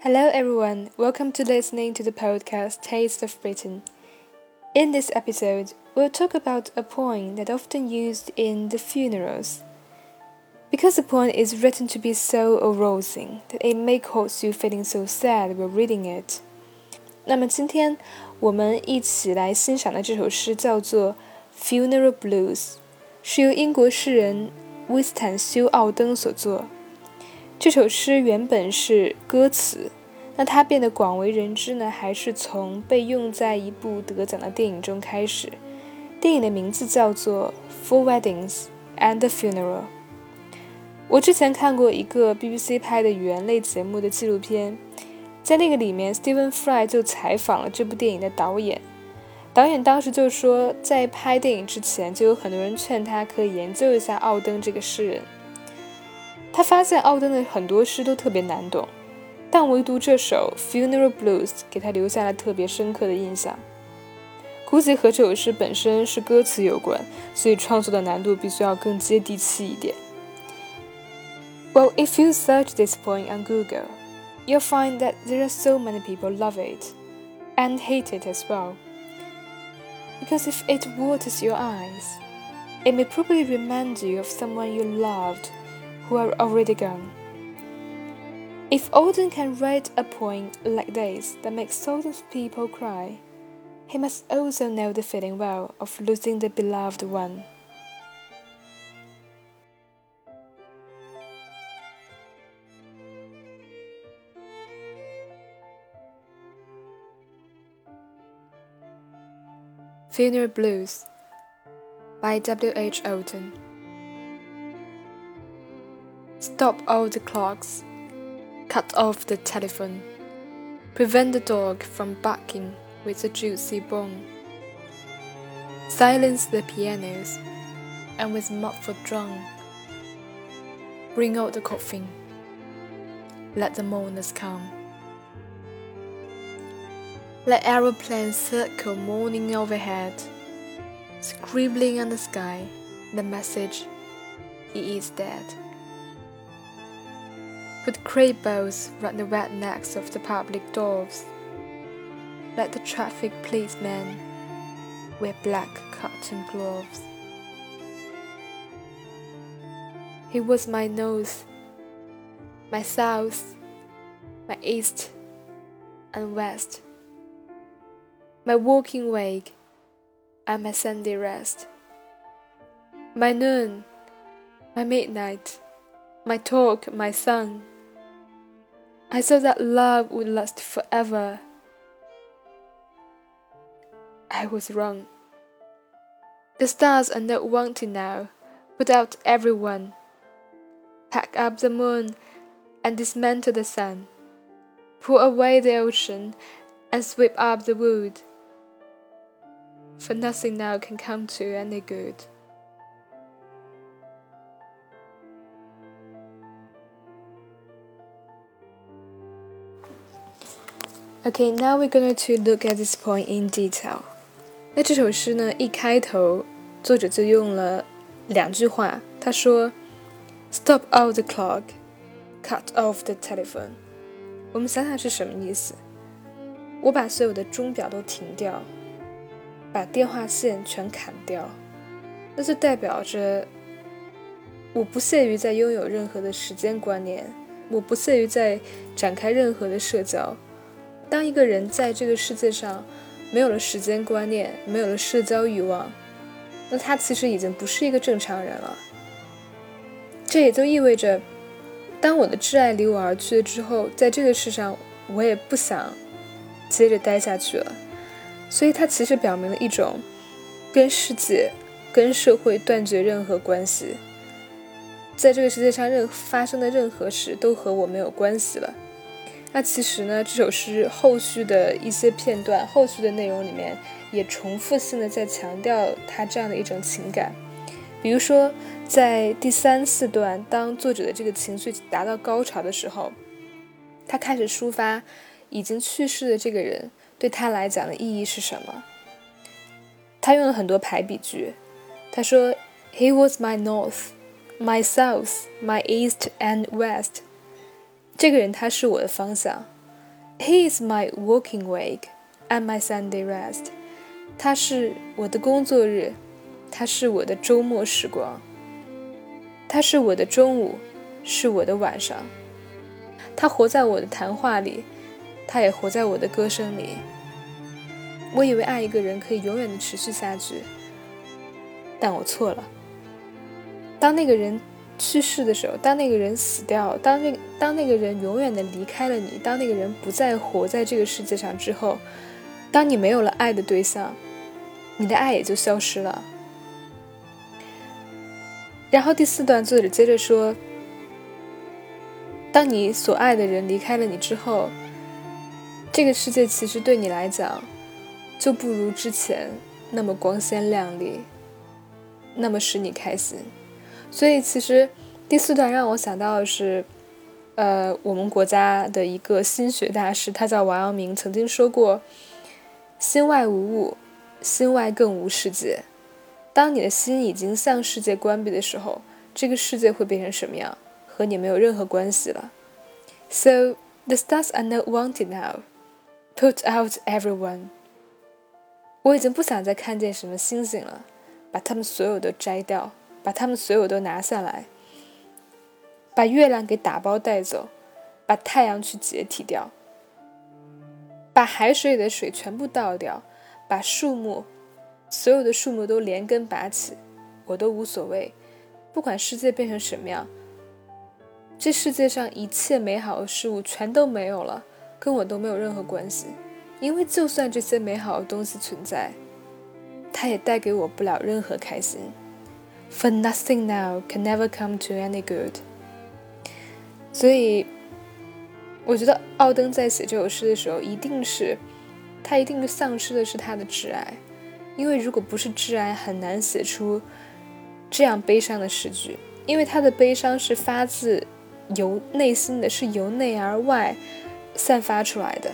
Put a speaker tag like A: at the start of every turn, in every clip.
A: Hello, everyone. Welcome to listening to the podcast Taste of Britain. In this episode, we'll talk about a poem that often used in the funerals. Because the poem is written to be so arousing that it may cause you feeling so sad while reading it. 那么今天我们一起来欣赏的这首诗叫做《Funeral Blues》，是由英国诗人威斯坦休·奥登所作。 这首诗原本是歌词，那它变得广为人知呢，还是从被用在一部得奖的电影中开始。电影的名字叫做《Four Weddings and a Funeral》。我之前看过一个 BBC 拍的语言类节目的纪录片，在那个里面，Stephen Fry 就采访了这部电影的导演。导演当时就说，在拍电影之前，就有很多人劝他可以研究一下奥登这个诗人。他发现奥登的很多诗都特别难懂，但唯独这首《Funeral Blues》给他留下了特别深刻的印象。估计和这首诗本身是歌词有关，所以创作的难度必须要更接地气一点。Well, if you search this poem on Google, you'll find that there are so many people love it and hate it as well. Because if it waters your eyes, it may probably remind you of someone you loved are already gone. If Odin can write a poem like this that makes thousands of people cry, he must also know the feeling well of losing the beloved one. Funeral Blues by W. H. Oldham. Stop all the clocks. Cut off the telephone. Prevent the dog from barking with a juicy bone. Silence the pianos and with muffled drum. Bring out the coffin. Let the mourners come. Let aeroplanes circle mourning overhead, scribbling on the sky the message, he is dead. Put crepe bows round the wet necks of the public doors. Let the traffic policemen wear black cotton gloves. He was my north, my south, my east and west, my walking wake and my Sunday rest, my noon, my midnight, my talk, my sun I thought that love would last forever. I was wrong. The stars are not wanted now. Put out everyone. Pack up the moon and dismantle the sun. Pull away the ocean and sweep up the wood. For nothing now can come to any good. Okay, now we're going to look at this point in detail. 那这首诗呢，一开头作者就用了两句话。他说：“Stop all the clock, cut off the telephone。”我们想想是什么意思？我把所有的钟表都停掉，把电话线全砍掉，那就代表着我不屑于再拥有任何的时间观念，我不屑于再展开任何的社交。当一个人在这个世界上没有了时间观念，没有了社交欲望，那他其实已经不是一个正常人了。这也就意味着，当我的挚爱离我而去了之后，在这个世上，我也不想接着待下去了。所以，它其实表明了一种跟世界、跟社会断绝任何关系，在这个世界上任发生的任何事都和我没有关系了。那其实呢，这首诗后续的一些片段、后续的内容里面，也重复性的在强调他这样的一种情感。比如说，在第三四段，当作者的这个情绪达到高潮的时候，他开始抒发已经去世的这个人对他来讲的意义是什么。他用了很多排比句，他说：“He was my north, my south, my east and west。”这个人他是我的方向，He is my working week and my Sunday rest。他是我的工作日，他是我的周末时光，他是我的中午，是我的晚上。他活在我的谈话里，他也活在我的歌声里。我以为爱一个人可以永远的持续下去，但我错了。当那个人去世的时候，当那个人死掉，当那当那个人永远的离开了你，当那个人不再活在这个世界上之后，当你没有了爱的对象，你的爱也就消失了。然后第四段作者接着说：“当你所爱的人离开了你之后，这个世界其实对你来讲。”就不如之前那么光鲜亮丽，那么使你开心。所以其实第四段让我想到的是，呃，我们国家的一个心学大师，他叫王阳明，曾经说过：“心外无物，心外更无世界。当你的心已经向世界关闭的时候，这个世界会变成什么样，和你没有任何关系了。” So the stars are not wanted now. Put out everyone. 我已经不想再看见什么星星了，把它们所有都摘掉，把它们所有都拿下来，把月亮给打包带走，把太阳去解体掉，把海水里的水全部倒掉，把树木，所有的树木都连根拔起，我都无所谓，不管世界变成什么样，这世界上一切美好的事物全都没有了，跟我都没有任何关系。因为就算这些美好的东西存在，它也带给我不了任何开心。For nothing now can never come to any good。所以，我觉得奥登在写这首诗的时候，一定是他一定是丧失的是他的挚爱，因为如果不是挚爱，很难写出这样悲伤的诗句。因为他的悲伤是发自由内心的，是由内而外散发出来的。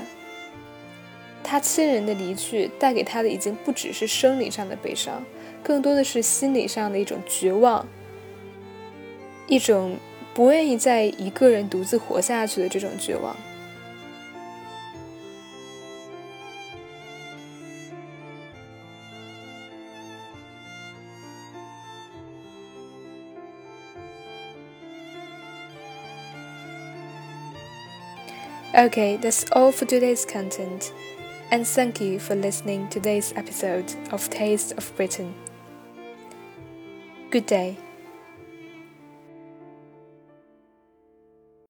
A: 他亲人的离去带给他的已经不只是生理上的悲伤，更多的是心理上的一种绝望，一种不愿意再一个人独自活下去的这种绝望。Okay, that's all for today's content. and thank you for listening to this episode of Taste of Britain. Good day.